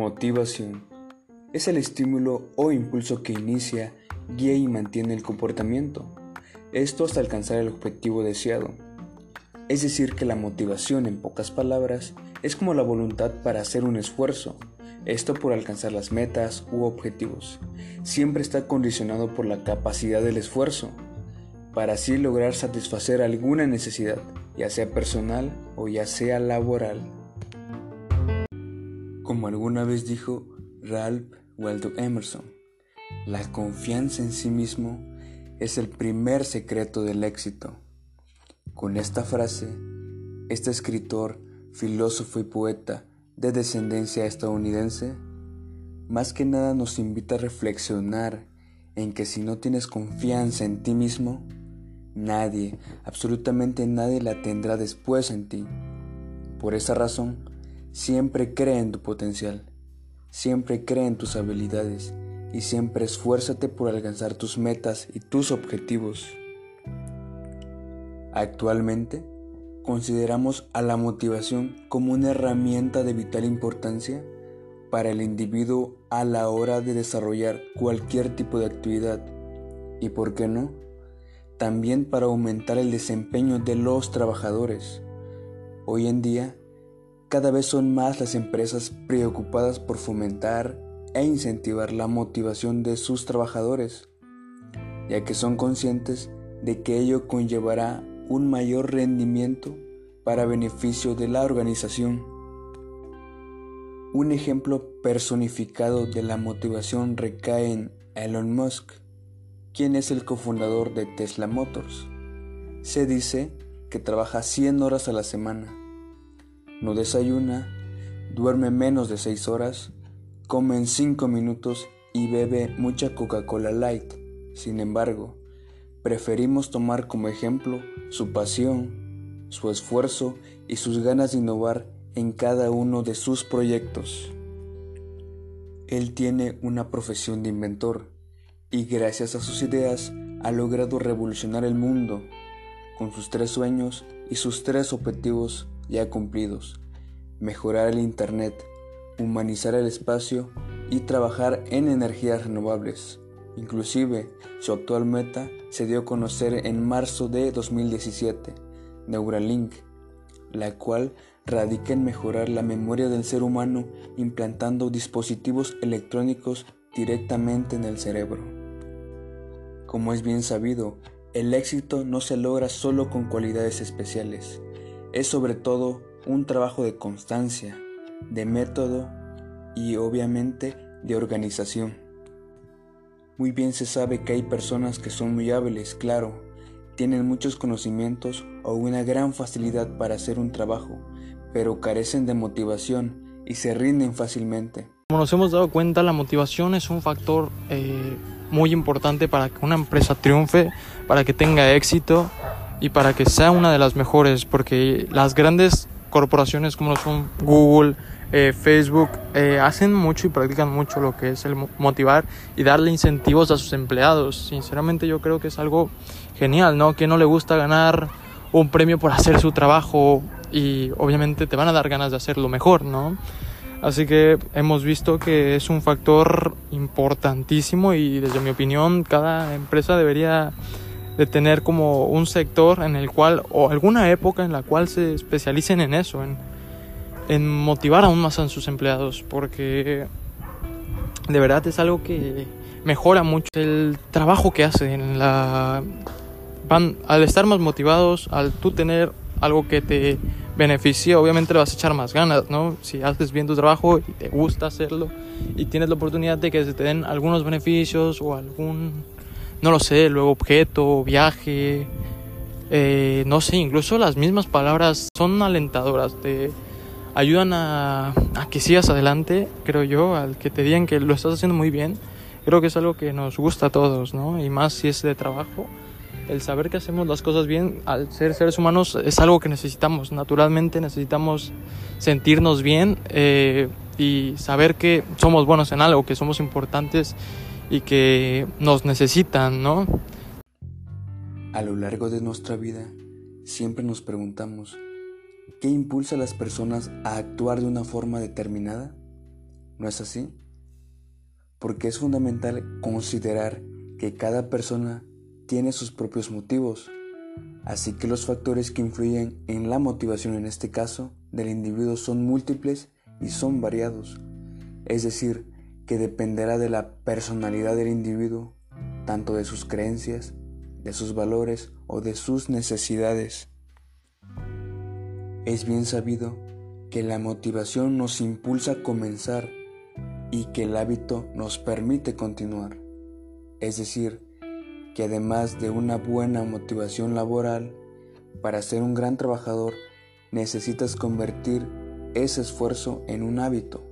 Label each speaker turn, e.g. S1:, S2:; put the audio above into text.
S1: Motivación. Es el estímulo o impulso que inicia, guía y mantiene el comportamiento. Esto hasta alcanzar el objetivo deseado. Es decir, que la motivación, en pocas palabras, es como la voluntad para hacer un esfuerzo, esto por alcanzar las metas u objetivos. Siempre está condicionado por la capacidad del esfuerzo, para así lograr satisfacer alguna necesidad, ya sea personal o ya sea laboral. Como alguna vez dijo Ralph Waldo Emerson, la confianza en sí mismo es el primer secreto del éxito. Con esta frase, este escritor, filósofo y poeta de descendencia estadounidense, más que nada nos invita a reflexionar en que si no tienes confianza en ti mismo, nadie, absolutamente nadie la tendrá después en ti. Por esa razón, Siempre cree en tu potencial, siempre cree en tus habilidades y siempre esfuérzate por alcanzar tus metas y tus objetivos. Actualmente, consideramos a la motivación como una herramienta de vital importancia para el individuo a la hora de desarrollar cualquier tipo de actividad y, por qué no, también para aumentar el desempeño de los trabajadores. Hoy en día, cada vez son más las empresas preocupadas por fomentar e incentivar la motivación de sus trabajadores, ya que son conscientes de que ello conllevará un mayor rendimiento para beneficio de la organización. Un ejemplo personificado de la motivación recae en Elon Musk, quien es el cofundador de Tesla Motors. Se dice que trabaja 100 horas a la semana no desayuna, duerme menos de 6 horas, come en 5 minutos y bebe mucha Coca-Cola Light. Sin embargo, preferimos tomar como ejemplo su pasión, su esfuerzo y sus ganas de innovar en cada uno de sus proyectos. Él tiene una profesión de inventor y gracias a sus ideas ha logrado revolucionar el mundo con sus tres sueños y sus tres objetivos ya cumplidos, mejorar el Internet, humanizar el espacio y trabajar en energías renovables. Inclusive, su actual meta se dio a conocer en marzo de 2017, Neuralink, la cual radica en mejorar la memoria del ser humano implantando dispositivos electrónicos directamente en el cerebro. Como es bien sabido, el éxito no se logra solo con cualidades especiales, es sobre todo un trabajo de constancia, de método y obviamente de organización. Muy bien se sabe que hay personas que son muy hábiles, claro, tienen muchos conocimientos o una gran facilidad para hacer un trabajo, pero carecen de motivación y se rinden fácilmente.
S2: Como nos hemos dado cuenta, la motivación es un factor eh, muy importante para que una empresa triunfe, para que tenga éxito y para que sea una de las mejores, porque las grandes corporaciones como son Google, eh, Facebook, eh, hacen mucho y practican mucho lo que es el motivar y darle incentivos a sus empleados. Sinceramente yo creo que es algo genial, ¿no? Que no le gusta ganar un premio por hacer su trabajo y obviamente te van a dar ganas de hacerlo mejor, ¿no? Así que hemos visto que es un factor importantísimo y desde mi opinión cada empresa debería de tener como un sector en el cual, o alguna época en la cual se especialicen en eso, en, en motivar aún más a sus empleados, porque de verdad es algo que mejora mucho el trabajo que hacen. La, van, al estar más motivados, al tú tener algo que te beneficie, obviamente le vas a echar más ganas, ¿no? Si haces bien tu trabajo y te gusta hacerlo y tienes la oportunidad de que se te den algunos beneficios o algún no lo sé, luego objeto, viaje, eh, no sé, incluso las mismas palabras son alentadoras, te ayudan a, que sigas adelante, creo yo, al que te digan que lo estás haciendo muy bien, creo que es algo que nos gusta a todos, ¿no? Y más si es de trabajo, el saber que hacemos las cosas bien, al ser seres humanos, es algo que necesitamos, naturalmente necesitamos sentirnos bien eh, y saber que somos buenos en algo, que somos importantes y que nos necesitan, ¿no?
S1: A lo largo de nuestra vida, siempre nos preguntamos, ¿qué impulsa a las personas a actuar de una forma determinada? ¿no es así? Porque es fundamental considerar que cada persona tiene sus propios motivos, así que los factores que influyen en la motivación en este caso del individuo son múltiples y son variados, es decir, que dependerá de la personalidad del individuo, tanto de sus creencias, de sus valores o de sus necesidades. Es bien sabido que la motivación nos impulsa a comenzar y que el hábito nos permite continuar. Es decir, que además de una buena motivación laboral, para ser un gran trabajador necesitas convertir ese esfuerzo en un hábito.